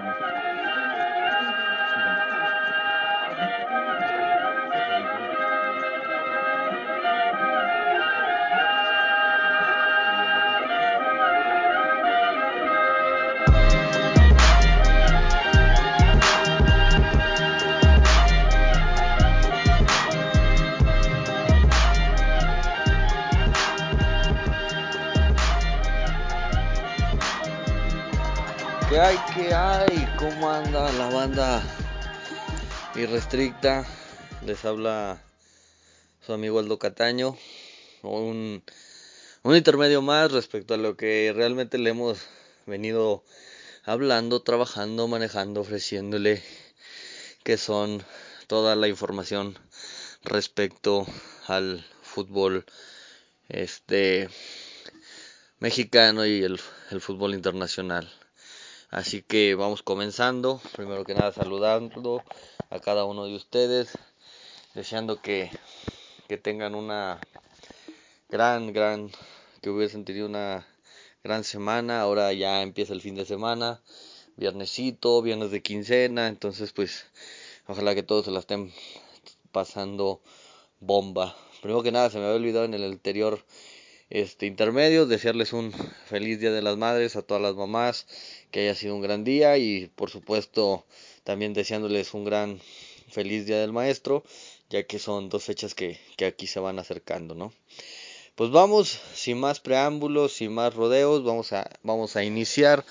¿Qué irrestricta? Les habla su amigo Aldo Cataño. Un, un intermedio más respecto a lo que realmente le hemos venido hablando, trabajando, manejando, ofreciéndole, que son toda la información respecto al fútbol este mexicano y el, el fútbol internacional. Así que vamos comenzando. Primero que nada saludando a cada uno de ustedes, deseando que, que tengan una gran, gran, que hubiesen tenido una gran semana. Ahora ya empieza el fin de semana, viernesito, viernes de quincena, entonces pues ojalá que todos se la estén pasando bomba. Primero que nada se me había olvidado en el anterior este intermedio, desearles un feliz Día de las Madres a todas las mamás, que haya sido un gran día y por supuesto también deseándoles un gran feliz Día del Maestro, ya que son dos fechas que, que aquí se van acercando, ¿no? Pues vamos, sin más preámbulos, sin más rodeos, vamos a, vamos a iniciar.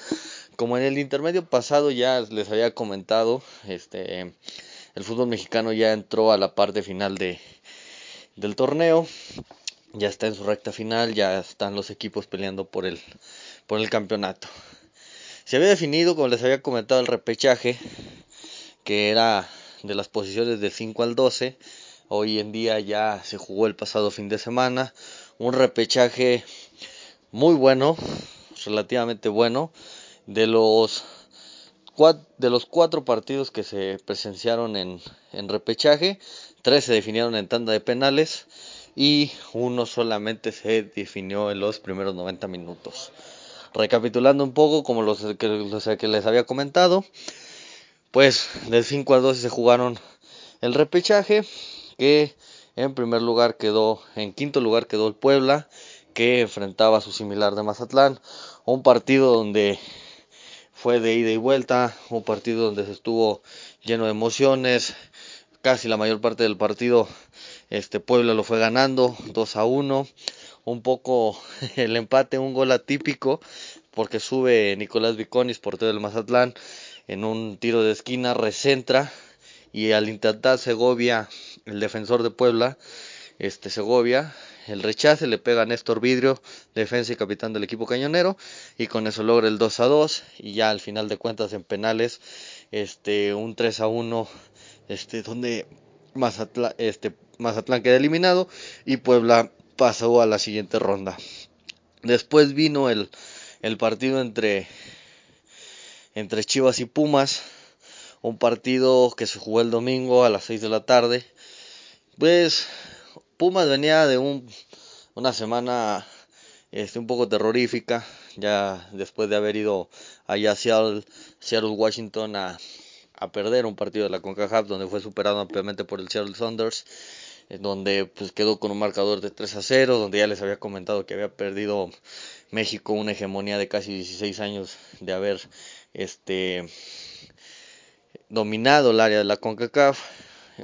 Como en el intermedio pasado ya les había comentado, este, el fútbol mexicano ya entró a la parte final de, del torneo ya está en su recta final, ya están los equipos peleando por el, por el campeonato. Se había definido, como les había comentado, el repechaje, que era de las posiciones del 5 al 12. Hoy en día ya se jugó el pasado fin de semana. Un repechaje muy bueno, relativamente bueno. De los, de los cuatro partidos que se presenciaron en, en repechaje, tres se definieron en tanda de penales y uno solamente se definió en los primeros 90 minutos. Recapitulando un poco, como los que, que les había comentado, pues del 5 al 12 se jugaron el repechaje, que en primer lugar quedó, en quinto lugar quedó el Puebla, que enfrentaba a su similar de Mazatlán, un partido donde fue de ida y vuelta, un partido donde se estuvo lleno de emociones, casi la mayor parte del partido este Puebla lo fue ganando 2 a 1. Un poco el empate, un gol atípico, porque sube Nicolás Viconis, portero del Mazatlán, en un tiro de esquina, recentra, y al intentar Segovia, el defensor de Puebla, este Segovia, el rechace le pega a Néstor Vidrio, defensa y capitán del equipo cañonero, y con eso logra el 2 a 2, y ya al final de cuentas en penales, este un 3 a 1, este donde este Mazatlán queda eliminado y Puebla pasó a la siguiente ronda. Después vino el, el partido entre, entre Chivas y Pumas, un partido que se jugó el domingo a las 6 de la tarde. Pues Pumas venía de un, una semana este, un poco terrorífica, ya después de haber ido allá a Seattle, Seattle Washington a, a perder un partido de la CONCACAF donde fue superado ampliamente por el Seattle Saunders donde pues quedó con un marcador de 3 a 0, donde ya les había comentado que había perdido México una hegemonía de casi 16 años de haber este dominado el área de la CONCACAF,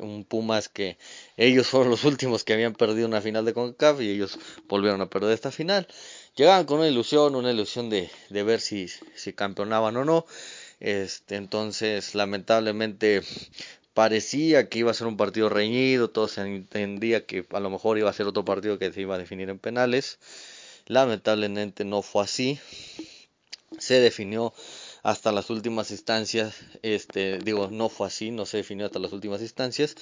un Pumas que ellos fueron los últimos que habían perdido una final de CONCACAF y ellos volvieron a perder esta final. Llegaban con una ilusión, una ilusión de, de ver si, si campeonaban o no. Este, entonces, lamentablemente, parecía que iba a ser un partido reñido, todo se entendía que a lo mejor iba a ser otro partido que se iba a definir en penales. Lamentablemente no fue así. Se definió hasta las últimas instancias, este, digo, no fue así, no se definió hasta las últimas instancias,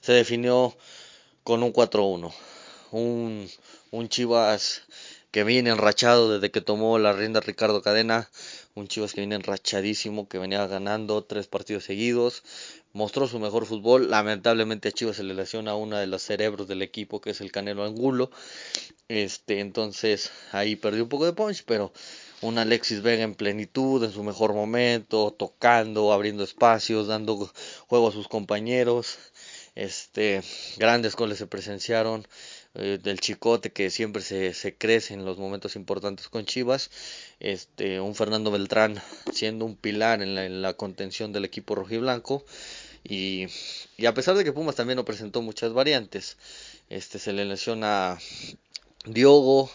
se definió con un 4-1. Un, un Chivas que viene enrachado desde que tomó la rienda Ricardo Cadena, un Chivas que viene enrachadísimo, que venía ganando tres partidos seguidos, mostró su mejor fútbol. Lamentablemente a Chivas se le lesiona una de los cerebros del equipo, que es el Canelo Angulo. Este, entonces ahí perdió un poco de punch, pero un Alexis Vega en plenitud, en su mejor momento, tocando, abriendo espacios, dando juego a sus compañeros. Este, grandes goles se presenciaron eh, del Chicote que siempre se, se, crece en los momentos importantes con Chivas. Este, un Fernando Beltrán siendo un pilar en la, en la contención del equipo rojiblanco. Y, a pesar de que Pumas también no presentó muchas variantes, este, se le lesiona Diogo,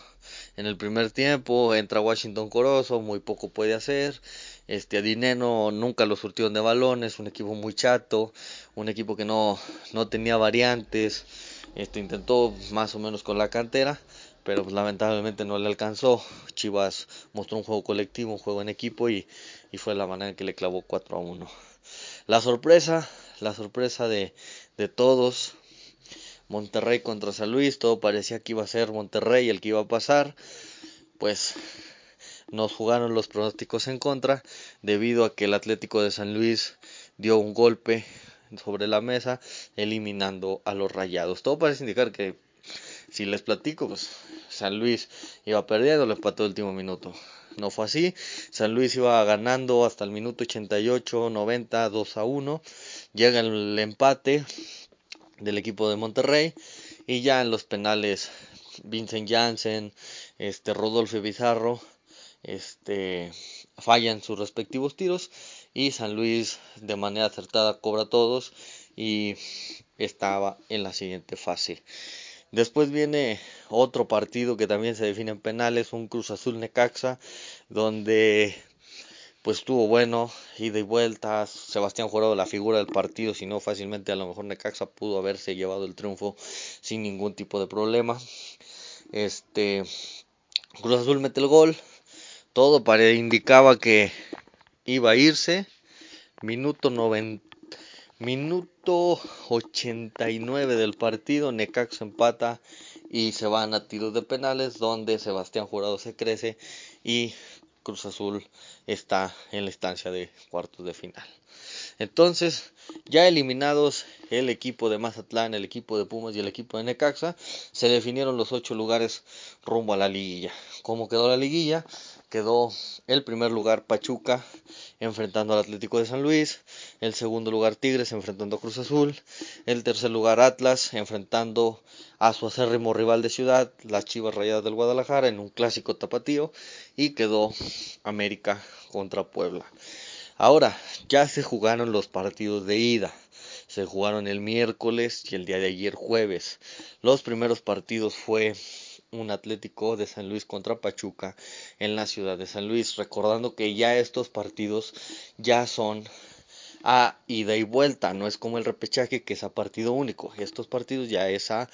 en el primer tiempo, entra Washington Corozo, muy poco puede hacer. Este, Dineno nunca lo surtieron de balones, un equipo muy chato, un equipo que no, no tenía variantes. Este, intentó más o menos con la cantera, pero pues, lamentablemente no le alcanzó. Chivas mostró un juego colectivo, un juego en equipo y, y fue la manera en que le clavó 4 a 1. La sorpresa, la sorpresa de, todos, Monterrey contra San Luis, todo parecía que iba a ser Monterrey el que iba a pasar, pues nos jugaron los pronósticos en contra debido a que el Atlético de San Luis dio un golpe sobre la mesa eliminando a los Rayados. Todo parece indicar que si les platico, pues San Luis iba perdiendo, lo empató el último minuto. No fue así. San Luis iba ganando hasta el minuto 88, 90, 2 a 1. Llega el empate del equipo de Monterrey y ya en los penales Vincent Janssen, este Rodolfo Bizarro, este fallan sus respectivos tiros y San Luis de manera acertada cobra todos y estaba en la siguiente fase. Después viene otro partido que también se define en penales, un Cruz Azul Necaxa, donde pues estuvo bueno, ida y vuelta, Sebastián Jurado la figura del partido, si no fácilmente a lo mejor Necaxa pudo haberse llevado el triunfo sin ningún tipo de problema. Este Cruz Azul mete el gol, todo indicaba que iba a irse, minuto 90 Minuto 89 del partido, Necaxa empata y se van a tiros de penales donde Sebastián Jurado se crece y Cruz Azul está en la estancia de cuartos de final. Entonces, ya eliminados el equipo de Mazatlán, el equipo de Pumas y el equipo de Necaxa, se definieron los ocho lugares rumbo a la liguilla. ¿Cómo quedó la liguilla? Quedó el primer lugar Pachuca enfrentando al Atlético de San Luis, el segundo lugar Tigres enfrentando a Cruz Azul, el tercer lugar Atlas enfrentando a su acérrimo rival de ciudad, las Chivas Rayadas del Guadalajara, en un clásico tapatío, y quedó América contra Puebla. Ahora, ya se jugaron los partidos de ida. Se jugaron el miércoles y el día de ayer jueves. Los primeros partidos fue un Atlético de San Luis contra Pachuca en la ciudad de San Luis. Recordando que ya estos partidos ya son a ida y vuelta, no es como el repechaje que es a partido único. Estos partidos ya es a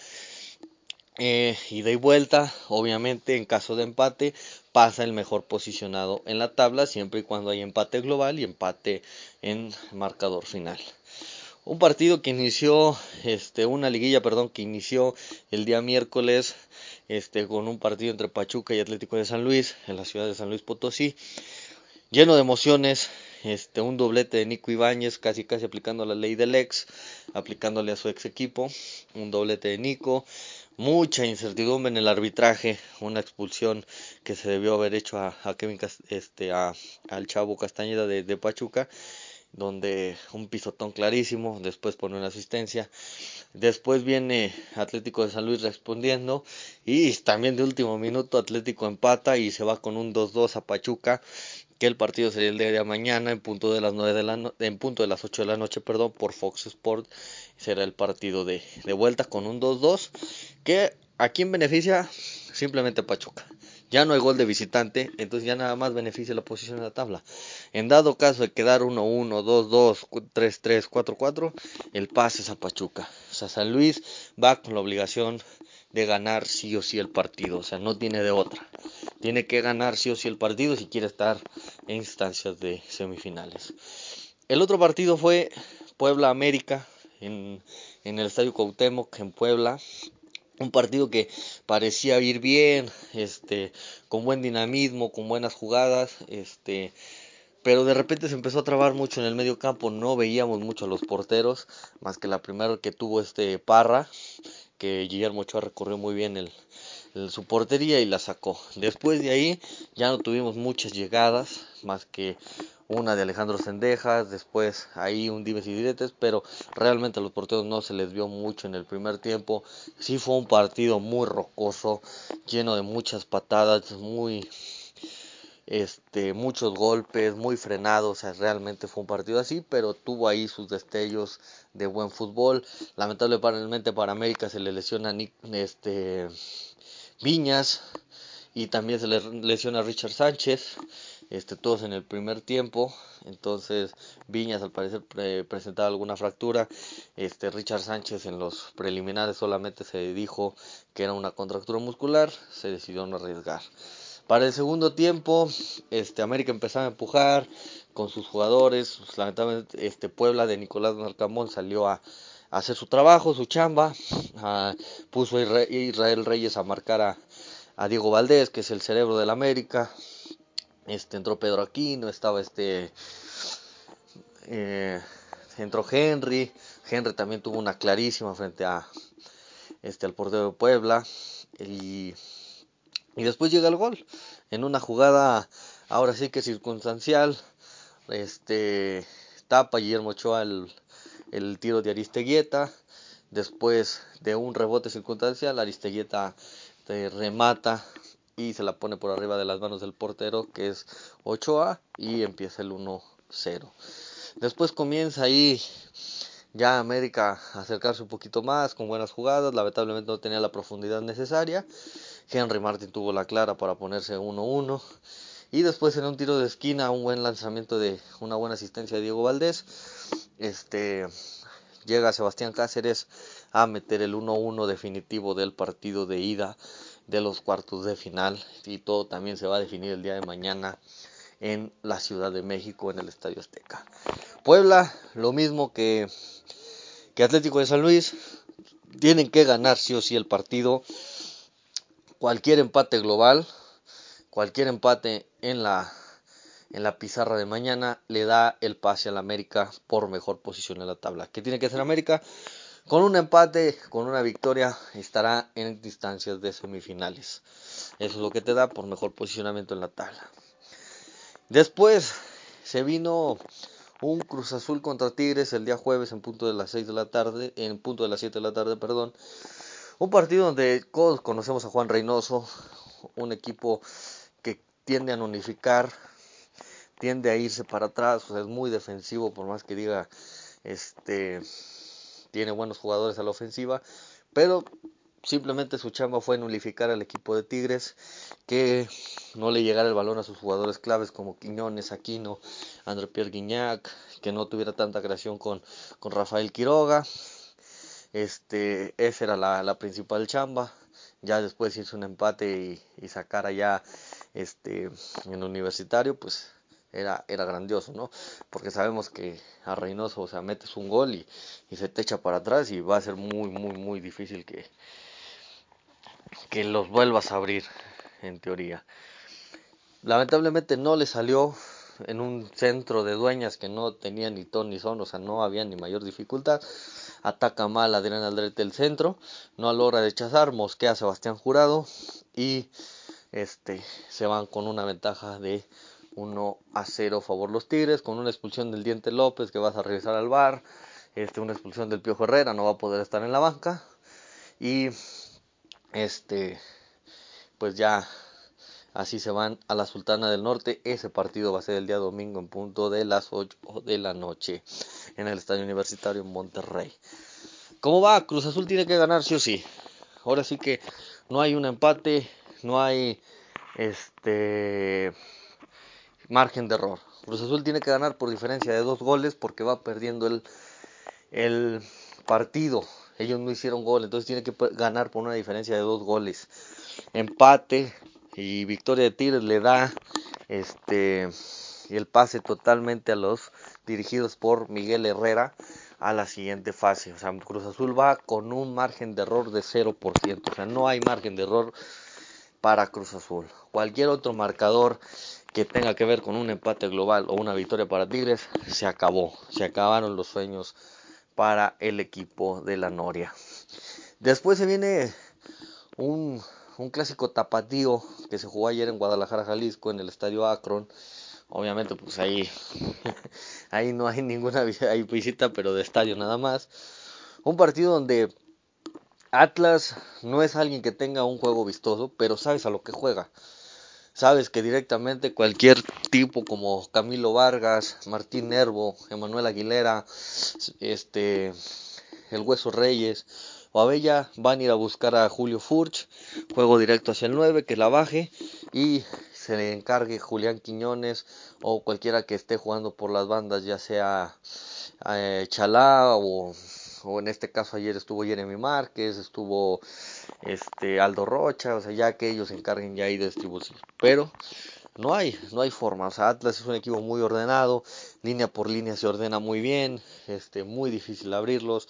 eh, ida y vuelta. Obviamente, en caso de empate, pasa el mejor posicionado en la tabla, siempre y cuando hay empate global y empate en marcador final. Un partido que inició, este, una liguilla, perdón, que inició el día miércoles, este, con un partido entre Pachuca y Atlético de San Luis, en la ciudad de San Luis Potosí, lleno de emociones, este, un doblete de Nico Ibáñez, casi casi aplicando la ley del ex, aplicándole a su ex equipo, un doblete de Nico, mucha incertidumbre en el arbitraje, una expulsión que se debió haber hecho a, a Kevin, este, a, al chavo Castañeda de, de Pachuca, donde un pisotón clarísimo, después pone una asistencia, después viene Atlético de San Luis respondiendo y también de último minuto Atlético empata y se va con un 2-2 a Pachuca, que el partido sería el día de mañana en punto de las nueve de la en punto de las 8 de la noche, perdón, por Fox Sport será el partido de, de vuelta con un 2-2 que a quién beneficia simplemente Pachuca. Ya no hay gol de visitante, entonces ya nada más beneficia la posición en la tabla. En dado caso de quedar 1-1, 2-2, 3-3, 4-4, el pase es a Pachuca. O sea, San Luis va con la obligación de ganar sí o sí el partido, o sea, no tiene de otra. Tiene que ganar sí o sí el partido si quiere estar en instancias de semifinales. El otro partido fue Puebla América en, en el Estadio Cuauhtémoc en Puebla un partido que parecía ir bien, este, con buen dinamismo, con buenas jugadas, este, pero de repente se empezó a trabar mucho en el medio campo, no veíamos mucho a los porteros, más que la primera que tuvo este Parra, que Guillermo Ochoa recorrió muy bien el, su portería y la sacó. Después de ahí ya no tuvimos muchas llegadas, más que una de Alejandro Sendejas, después ahí un dimes y diretes, pero realmente a los porteros no se les vio mucho en el primer tiempo. Sí fue un partido muy rocoso, lleno de muchas patadas, muy este, muchos golpes, muy frenados, o sea, realmente fue un partido así, pero tuvo ahí sus destellos de buen fútbol. Lamentablemente para América se le lesiona este, Viñas y también se le lesiona Richard Sánchez, este, todos en el primer tiempo. Entonces Viñas al parecer presentaba alguna fractura. Este, Richard Sánchez en los preliminares solamente se dijo que era una contractura muscular, se decidió no arriesgar. Para el segundo tiempo, este, América empezaba a empujar con sus jugadores. Pues, lamentablemente, este, Puebla de Nicolás Marcamón salió a, hacer su trabajo, su chamba. puso a Israel Reyes a marcar a, Diego Valdés, que es el cerebro del América. Este, entró Pedro Aquino, estaba este. Eh, entró Henry. Henry también tuvo una clarísima frente a este al portero de Puebla. Y y después llega el gol. En una jugada, ahora sí que circunstancial. Este tapa Guillermo Ochoa el, el tiro de Aristeguieta. Después de un rebote circunstancial, Aristeguieta remata y se la pone por arriba de las manos del portero, que es Ochoa, y empieza el 1-0. Después comienza ahí ya América a acercarse un poquito más con buenas jugadas, lamentablemente no tenía la profundidad necesaria Henry Martin tuvo la clara para ponerse 1-1. Y después en un tiro de esquina, un buen lanzamiento de una buena asistencia de Diego Valdés. Este llega Sebastián Cáceres a meter el 1-1 definitivo del partido de ida de los cuartos de final. Y todo también se va a definir el día de mañana en la Ciudad de México, en el Estadio Azteca. Puebla, lo mismo que, que Atlético de San Luis. Tienen que ganar sí o sí el partido cualquier empate global, cualquier empate en la, en la pizarra de mañana le da el pase al América por mejor posición en la tabla. ¿Qué tiene que hacer América? Con un empate, con una victoria, estará en distancias de semifinales. Eso es lo que te da por mejor posicionamiento en la tabla. Después se vino un Cruz Azul contra Tigres el día jueves en punto de las 6 de la tarde, en punto de las 7 de la tarde, perdón. Un partido donde conocemos a Juan Reynoso, un equipo que tiende a unificar, tiende a irse para atrás, es muy defensivo por más que diga este tiene buenos jugadores a la ofensiva, pero simplemente su chamba fue nulificar al equipo de Tigres, que no le llegara el balón a sus jugadores claves como Quiñones, Aquino, André Pierre Guignac, que no tuviera tanta creación con, con Rafael Quiroga, este, esa era la, principal chamba. Ya después hizo un empate y, y sacar allá este, en universitario, pues era, era grandioso, ¿no? Porque sabemos que a Reynoso, o sea, metes un gol y, y, se te echa para atrás y va a ser muy, muy, muy difícil que, que los vuelvas a abrir, en teoría. Lamentablemente no le salió en un centro de dueñas que no tenía ni ton ni son, o sea, no había ni mayor dificultad ataca mal Adrián Aldrete el centro, no logra rechazar, mosquea a Sebastián Jurado y este se van con una ventaja de 1 a 0 a favor los Tigres, con una expulsión del Diente López que vas a regresar al bar, este, una expulsión del Piojo Herrera, no va a poder estar en la banca y este pues ya así se van a la Sultana del Norte. Ese partido va a ser el día domingo en punto de las 8 de la noche en el Estadio Universitario en Monterrey. ¿Cómo va? Cruz Azul tiene que ganar sí o sí. Ahora sí que no hay un empate, no hay este margen de error. Cruz Azul tiene que ganar por diferencia de dos goles porque va perdiendo el, el partido. Ellos no hicieron gol, entonces tiene que ganar por una diferencia de dos goles. Empate y victoria de Tigres le da este el pase totalmente a los dirigidos por Miguel Herrera a la siguiente fase. O sea, Cruz Azul va con un margen de error de 0%. O sea, no hay margen de error para Cruz Azul. Cualquier otro marcador que tenga que ver con un empate global o una victoria para Tigres, se acabó. Se acabaron los sueños para el equipo de la Noria. Después se viene un, un clásico tapatío que se jugó ayer en Guadalajara, Jalisco, en el estadio Akron. Obviamente, pues ahí, ahí no hay ninguna hay visita, pero de estadio nada más. Un partido donde Atlas no es alguien que tenga un juego vistoso, pero sabes a lo que juega. Sabes que directamente cualquier tipo como Camilo Vargas, Martín Nervo, Emanuel Aguilera, este, el Hueso Reyes o Abella van a ir a buscar a Julio Furch, juego directo hacia el 9, que la baje y se le encargue Julián Quiñones o cualquiera que esté jugando por las bandas, ya sea eh, Chalá o o en este caso ayer estuvo Jeremy Márquez, estuvo este Aldo Rocha, o sea, ya que ellos se encarguen ya ahí de distribución. Pero no hay, no hay forma. O sea, Atlas es un equipo muy ordenado, línea por línea se ordena muy bien, este, muy difícil abrirlos.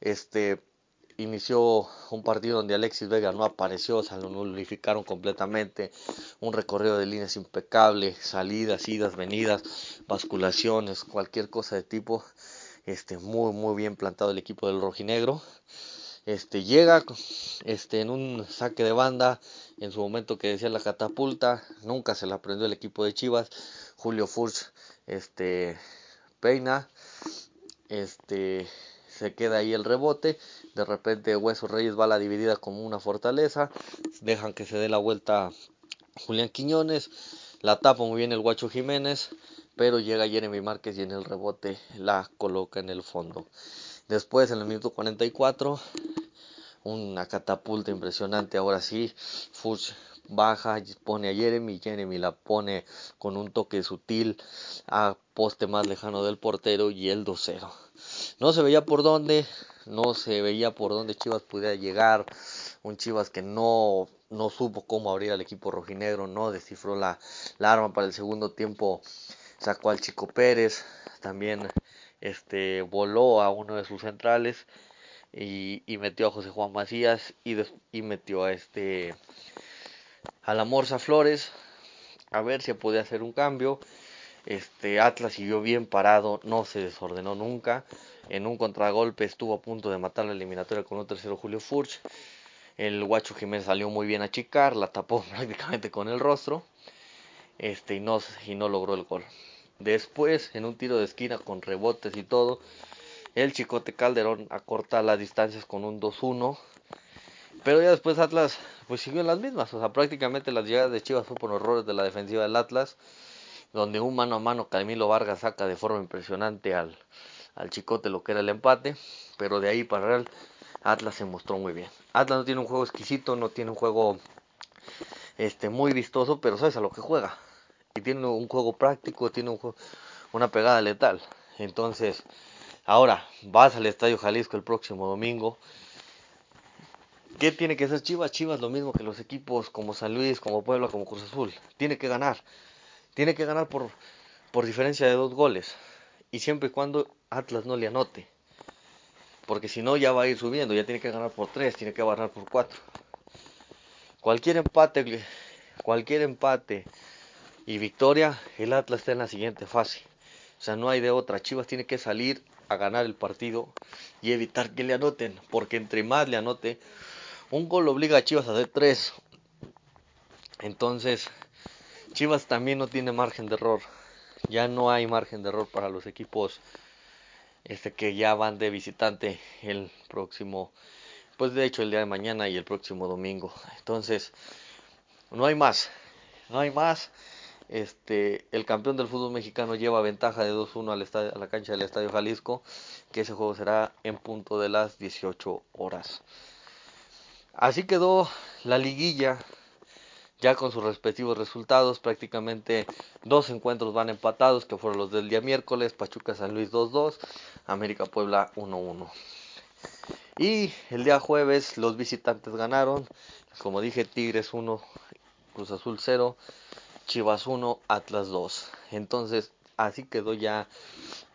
Este inició un partido donde Alexis Vega no apareció, o sea, lo nulificaron completamente, un recorrido de líneas impecable, salidas, idas, venidas, basculaciones, cualquier cosa de tipo este, muy, muy bien plantado el equipo del rojinegro. Este, llega este, en un saque de banda, en su momento que decía la catapulta, nunca se la aprendió el equipo de Chivas. Julio Furch este, peina, este, se queda ahí el rebote, de repente Hueso Reyes va a la dividida como una fortaleza, dejan que se dé la vuelta Julián Quiñones, la tapa muy bien el Guacho Jiménez, pero llega Jeremy Márquez y en el rebote la coloca en el fondo. Después, en el minuto 44, una catapulta impresionante. Ahora sí, Fuchs baja, pone a Jeremy, Jeremy la pone con un toque sutil a poste más lejano del portero y el 2-0. No se veía por dónde, no se veía por dónde Chivas pudiera llegar. Un Chivas que no, no supo cómo abrir al equipo rojinegro, no descifró la, la arma para el segundo tiempo sacó al Chico Pérez, también este, voló a uno de sus centrales y, metió a José Juan Macías y, metió a este a la Morsa Flores a ver si podía hacer un cambio. Este Atlas siguió bien parado, no se desordenó nunca. En un contragolpe estuvo a punto de matar la eliminatoria con un tercero Julio Furch. El Guacho Jiménez salió muy bien a chicar, la tapó prácticamente con el rostro. Este y no logró el gol. Después, en un tiro de esquina con rebotes y todo, el Chicote Calderón acorta las distancias con un 2-1. Pero ya después Atlas pues siguió en las mismas. O sea, prácticamente las llegadas de Chivas fue por errores de la defensiva del Atlas. Donde un mano a mano Camilo Vargas saca de forma impresionante al, al Chicote lo que era el empate. Pero de ahí para el Atlas se mostró muy bien. Atlas no tiene un juego exquisito, no tiene un juego este muy vistoso, pero sabes a lo que juega y tiene un juego práctico, tiene un una pegada letal. Entonces, ahora vas al Estadio Jalisco el próximo domingo. ¿Qué tiene que hacer Chivas? Chivas lo mismo que los equipos como San Luis, como Puebla, como Cruz Azul. Tiene que ganar. Tiene que ganar por, por diferencia de dos goles. Y siempre y cuando Atlas no le anote. Porque si no ya va a ir subiendo. Ya tiene que ganar por tres, tiene que ganar por cuatro. Cualquier empate, cualquier empate y victoria, el Atlas está en la siguiente fase. O sea, no hay de otra. Chivas tiene que salir a ganar el partido y evitar que le anoten, porque entre más le anote, un gol obliga a Chivas a hacer tres. Entonces, Chivas también no tiene margen de error. Ya no hay margen de error para los equipos este que ya van de visitante el próximo pues de hecho el día de mañana y el próximo domingo. Entonces, no hay más. No hay más. Este, el campeón del fútbol mexicano lleva ventaja de 2-1 al a la cancha del Estadio Jalisco, que ese juego será en punto de las 18 horas. Así quedó la liguilla, ya con sus respectivos resultados, prácticamente dos encuentros van empatados, que fueron los del día miércoles, Pachuca San Luis 2-2, América Puebla 1-1. Y el día jueves los visitantes ganaron, como dije, Tigres 1, Cruz Azul 0, Chivas 1, Atlas 2. Entonces, así quedó ya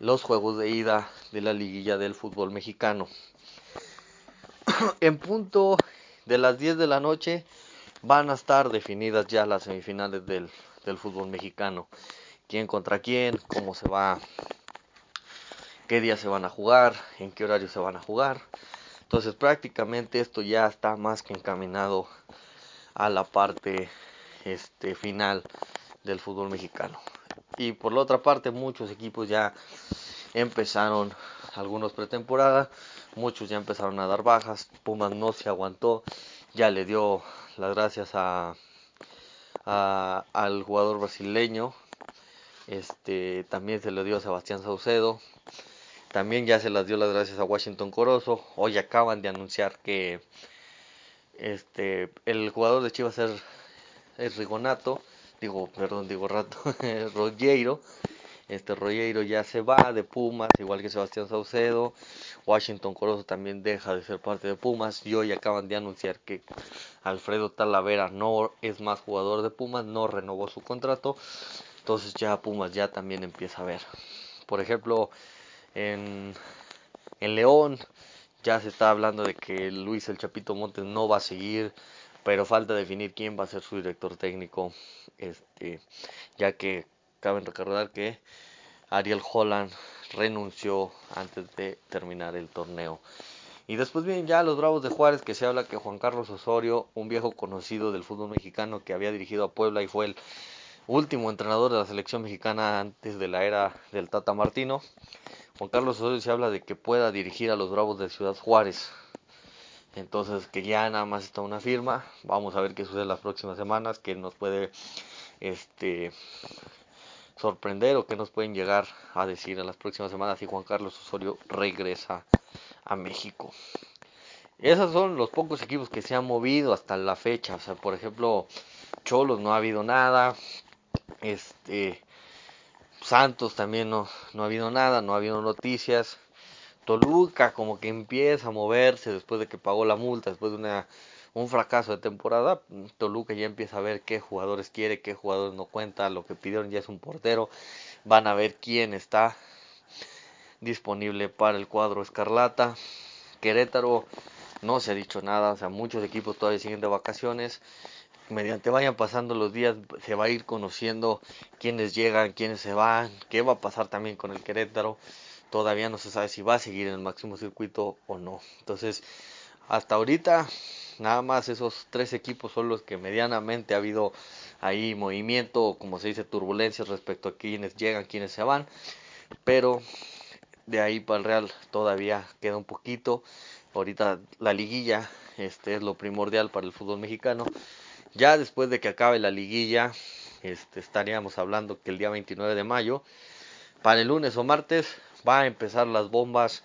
los juegos de ida de la liguilla del fútbol mexicano. en punto de las 10 de la noche van a estar definidas ya las semifinales del, del fútbol mexicano. Quién contra quién, cómo se va, qué día se van a jugar, en qué horario se van a jugar. Entonces prácticamente esto ya está más que encaminado a la parte este, final del fútbol mexicano. Y por la otra parte, muchos equipos ya empezaron algunos pretemporada, muchos ya empezaron a dar bajas, Pumas no se aguantó, ya le dio las gracias a, al jugador brasileño, este también se le dio a Sebastián Saucedo, también ya se las dio las gracias a Washington Corozo, hoy acaban de anunciar que este el jugador de Chivas es Rigonato, digo, perdón, digo Rato, Rogero, este Rollero ya se va de Pumas, igual que Sebastián Saucedo. Washington Corozo también deja de ser parte de Pumas. Y hoy acaban de anunciar que Alfredo Talavera no es más jugador de Pumas, no renovó su contrato. Entonces ya Pumas ya también empieza a ver. Por ejemplo, en, en León ya se está hablando de que Luis el Chapito Montes no va a seguir pero falta definir quién va a ser su director técnico, este, ya que cabe recordar que Ariel Holland renunció antes de terminar el torneo. Y después vienen ya los Bravos de Juárez, que se habla que Juan Carlos Osorio, un viejo conocido del fútbol mexicano que había dirigido a Puebla y fue el último entrenador de la selección mexicana antes de la era del Tata Martino. Juan Carlos Osorio se habla de que pueda dirigir a los Bravos de Ciudad Juárez. Entonces que ya nada más está una firma. Vamos a ver qué sucede las próximas semanas, que nos puede este sorprender o que nos pueden llegar a decir en las próximas semanas si Juan Carlos Osorio regresa a México. Esos son los pocos equipos que se han movido hasta la fecha. O sea, por ejemplo, Cholos no ha habido nada. Este Santos también no, no ha habido nada, no ha habido noticias. Toluca como que empieza a moverse después de que pagó la multa, después de una un fracaso de temporada, Toluca ya empieza a ver qué jugadores quiere, qué jugadores no cuenta, lo que pidieron ya es un portero, van a ver quién está disponible para el cuadro escarlata. Querétaro no se ha dicho nada, o sea, muchos equipos todavía siguen de vacaciones. Mediante vayan pasando los días se va a ir conociendo quiénes llegan, quiénes se van, qué va a pasar también con el Querétaro. Todavía no se sabe si va a seguir en el máximo circuito o no. Entonces, hasta ahorita Nada más esos tres equipos son los que medianamente ha habido ahí movimiento, como se dice, turbulencias respecto a quienes llegan, quienes se van. Pero de ahí para el Real todavía queda un poquito. Ahorita la liguilla este es lo primordial para el fútbol mexicano. Ya después de que acabe la liguilla, este, estaríamos hablando que el día 29 de mayo, para el lunes o martes, va a empezar las bombas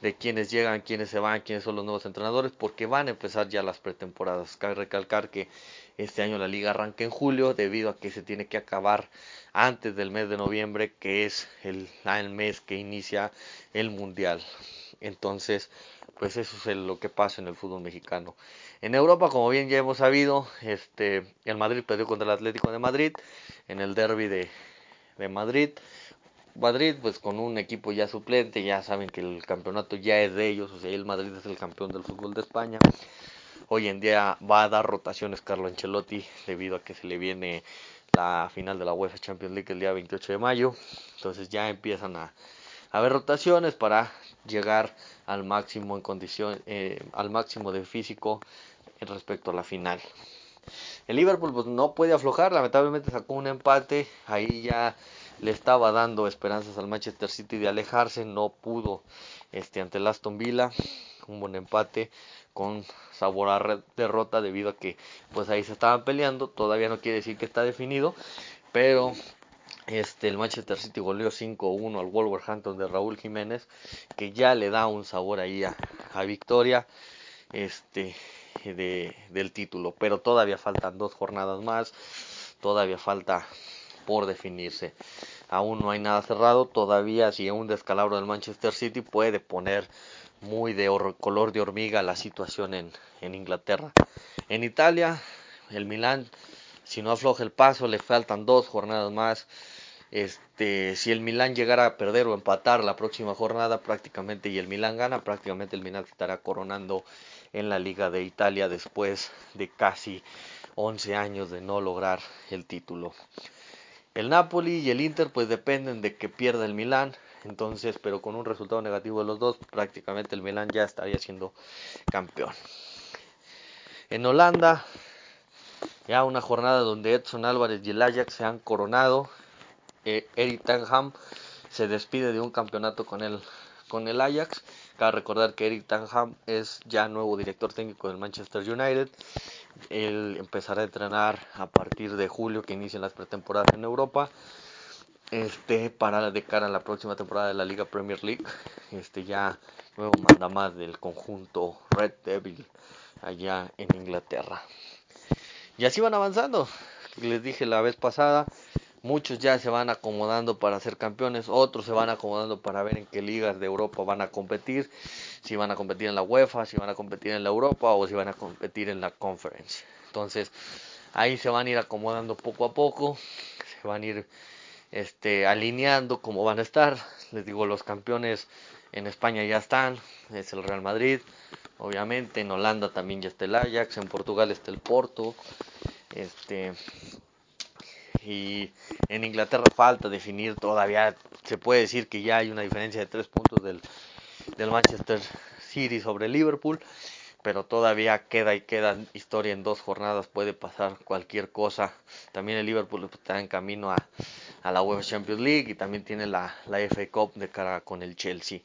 de quiénes llegan, quiénes se van, quiénes son los nuevos entrenadores, porque van a empezar ya las pretemporadas. Cabe recalcar que este año la liga arranca en julio debido a que se tiene que acabar antes del mes de noviembre, que es el, el mes que inicia el mundial. Entonces, pues eso es lo que pasa en el fútbol mexicano. En Europa, como bien ya hemos sabido, este, el Madrid perdió contra el Atlético de Madrid en el derby de, de Madrid. Madrid, pues con un equipo ya suplente, ya saben que el campeonato ya es de ellos, o sea, el Madrid es el campeón del fútbol de España. Hoy en día va a dar rotaciones Carlo Ancelotti debido a que se le viene la final de la UEFA Champions League el día 28 de mayo. Entonces ya empiezan a, haber rotaciones para llegar al máximo en condición, eh, al máximo de físico respecto a la final. El Liverpool pues, no puede aflojar, lamentablemente sacó un empate, ahí ya le estaba dando esperanzas al Manchester City de alejarse, no pudo este ante el Aston Villa, un buen empate con sabor a derrota debido a que pues ahí se estaban peleando, todavía no quiere decir que está definido, pero este, el Manchester City goleó 5-1 al Wolverhampton de Raúl Jiménez, que ya le da un sabor ahí a, a victoria este, de, del título. Pero todavía faltan dos jornadas más, todavía falta por definirse. Aún no hay nada cerrado, todavía si un descalabro del Manchester City puede poner muy de color de hormiga la situación en, Inglaterra. En Italia, el Milán, si no afloja el paso, le faltan dos jornadas más. Este, si el Milán llegara a perder o empatar la próxima jornada prácticamente y el Milán gana, prácticamente el Milán estará coronando en la Liga de Italia después de casi 11 años de no lograr el título. El Napoli y el Inter pues dependen de que pierda el Milán, entonces, pero con un resultado negativo de los dos, prácticamente el Milán ya estaría siendo campeón. En Holanda, Ya una jornada donde Edson Álvarez y el Ajax se han coronado. Eh, Eric Tanham se despide de un campeonato con el, con el Ajax. Cabe recordar que Eric Tanham es ya nuevo director técnico del Manchester United. Él empezará a entrenar a partir de julio que inician las pretemporadas en Europa. Este, para de cara a la próxima temporada de la Liga Premier League. Este ya nuevo manda más del conjunto Red Devil allá en Inglaterra. Y así van avanzando. Les dije la vez pasada, muchos ya se van acomodando para ser campeones, otros se van acomodando para ver en qué ligas de Europa van a competir, si van a competir en la UEFA, si van a competir en la Europa o si van a competir en la Conference. Entonces, ahí se van a ir acomodando poco a poco, se van a ir este, alineando cómo van a estar. Les digo, los campeones en España ya están, es el Real Madrid, obviamente, en Holanda también ya está el Ajax, en Portugal está el Porto, este y en Inglaterra falta definir todavía, se puede decir que ya hay una diferencia de tres puntos del, del Manchester City sobre Liverpool, pero todavía queda y queda historia en dos jornadas, puede pasar cualquier cosa. También el Liverpool está en camino a, a la UEFA Champions League y también tiene la, la FA Cup de cara con el Chelsea.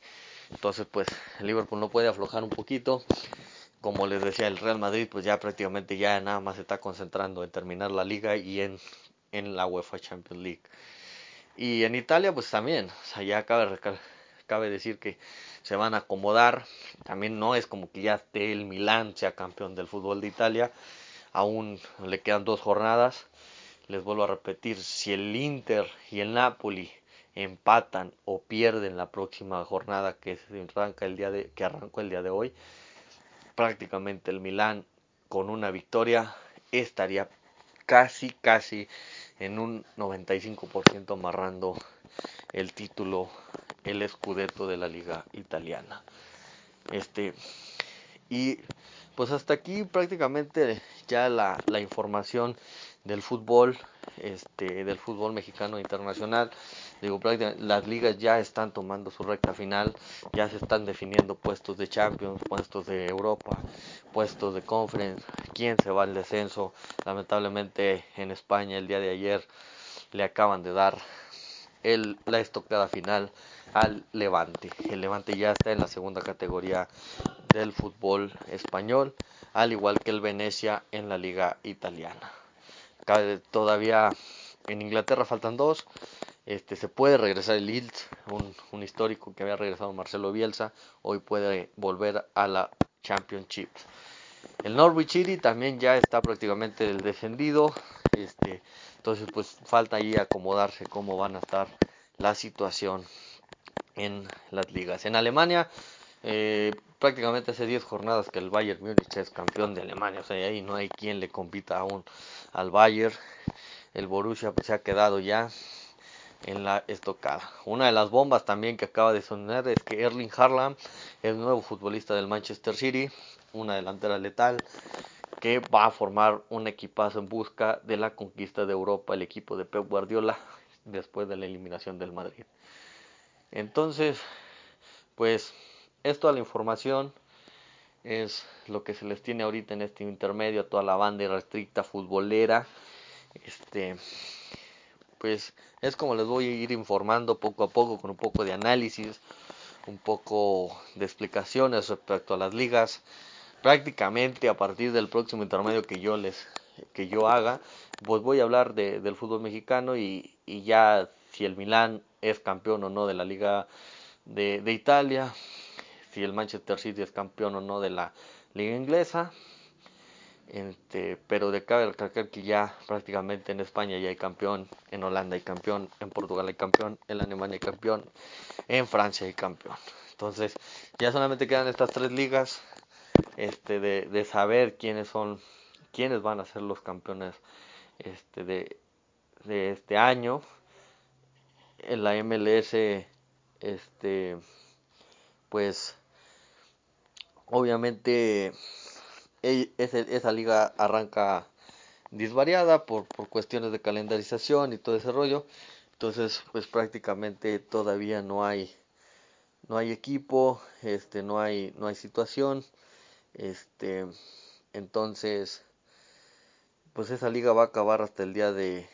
Entonces, pues el Liverpool no puede aflojar un poquito como les decía, el Real Madrid pues ya prácticamente ya nada más se está concentrando en terminar la liga y en, en la UEFA Champions League. Y en Italia pues también, o sea, ya cabe, cabe decir que se van a acomodar, también no es como que ya esté el Milán sea campeón del fútbol de Italia, aún le quedan dos jornadas, les vuelvo a repetir, si el Inter y el Napoli empatan o pierden la próxima jornada que arranca el día que arrancó el día de hoy, prácticamente el Milán con una victoria estaría casi, casi en un 95% amarrando el título, el escudeto de la liga italiana. Este, y pues hasta aquí prácticamente ya la, la información del fútbol, este, del fútbol mexicano internacional. Digo, las ligas ya están tomando su recta final, ya se están definiendo puestos de Champions, puestos de Europa, puestos de Conference, quién se va al descenso. Lamentablemente en España el día de ayer le acaban de dar el, la estocada final al Levante. El Levante ya está en la segunda categoría del fútbol español, al igual que el Venecia en la liga italiana. Todavía en Inglaterra faltan dos. Este, se puede regresar el Leeds, un, histórico que había regresado Marcelo Bielsa, hoy puede volver a la Championship. El Norwich City también ya está prácticamente el descendido, este, entonces pues falta ahí acomodarse cómo van a estar la situación en las ligas. En Alemania eh, prácticamente hace 10 jornadas que el Bayern Múnich es campeón de Alemania, o sea, ahí no hay quien le compita aún al Bayern. El Borussia pues, se ha quedado ya en la estocada. Una de las bombas también que acaba de sonar es que Erling Haaland, el nuevo futbolista del Manchester City, una delantera letal que va a formar un equipazo en busca de la conquista de Europa, el equipo de Pep Guardiola después de la eliminación del Madrid. Entonces, pues a la información es lo que se les tiene ahorita en este intermedio a toda la banda restricta futbolera. Este, pues es como les voy a ir informando poco a poco con un poco de análisis, un poco de explicaciones respecto a las ligas. Prácticamente a partir del próximo intermedio que yo les que yo haga, pues voy a hablar de, del fútbol mexicano y, ya si el Milán es campeón o no de la Liga de, de Italia, si el Manchester City es campeón o no de la liga inglesa. Este, pero de cabe recalcar que ya prácticamente en España ya hay campeón, en Holanda hay campeón, en Portugal hay campeón, en Alemania hay campeón, en Francia hay campeón. Entonces ya solamente quedan estas tres ligas este, de, de saber quiénes son, quiénes van a ser los campeones este, de, de este año. En la MLS, este, pues obviamente esa liga arranca disvariada por, cuestiones de calendarización y todo ese rollo. Entonces, pues prácticamente todavía no hay no hay equipo, este no hay no hay situación. Este entonces pues esa liga va a acabar hasta el día de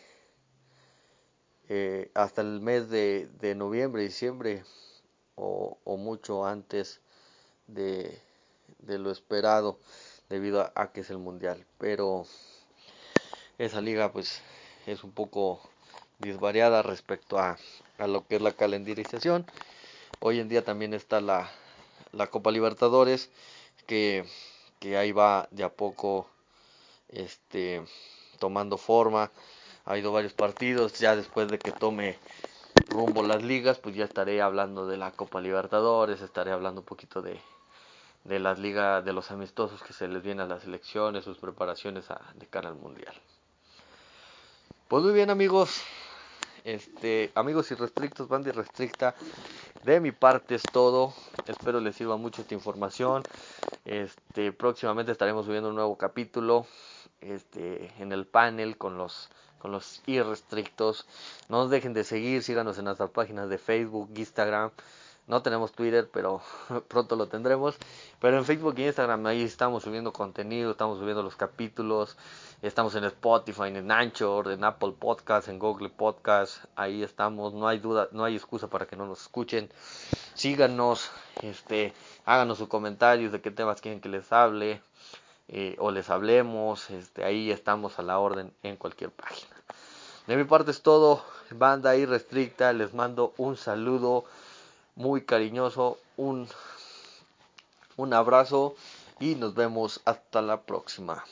eh, hasta el mes de, noviembre, diciembre o, mucho antes de, lo esperado debido a, que es el mundial. Pero esa liga pues es un poco disvariada respecto a, a lo que es la calendarización. Hoy en día también está la, la Copa Libertadores que, que ahí va de a poco este tomando forma ha habido varios partidos, ya después de que tome rumbo las ligas, pues ya estaré hablando de la Copa Libertadores, estaré hablando un poquito de, de las ligas, de los amistosos que se les vienen a las elecciones, sus preparaciones a, de cara al Mundial. Pues muy bien amigos, este, amigos irrestrictos, banda irrestricta, de mi parte es todo, espero les sirva mucho esta información, este, próximamente estaremos subiendo un nuevo capítulo, este, en el panel con los con los irrestrictos. No nos dejen de seguir, síganos en nuestras páginas de Facebook, Instagram. No tenemos Twitter, pero pronto lo tendremos. Pero en Facebook y Instagram ahí estamos subiendo contenido, estamos subiendo los capítulos. Estamos en Spotify, en Anchor, en Apple Podcasts, en Google Podcasts. Ahí estamos, no hay duda, no hay excusa para que no nos escuchen. Síganos, este, háganos sus comentarios de qué temas quieren que les hable. Eh, o les hablemos, este, ahí estamos a la orden en cualquier página. De mi parte es todo, banda irrestricta, les mando un saludo muy cariñoso, un, un abrazo y nos vemos hasta la próxima.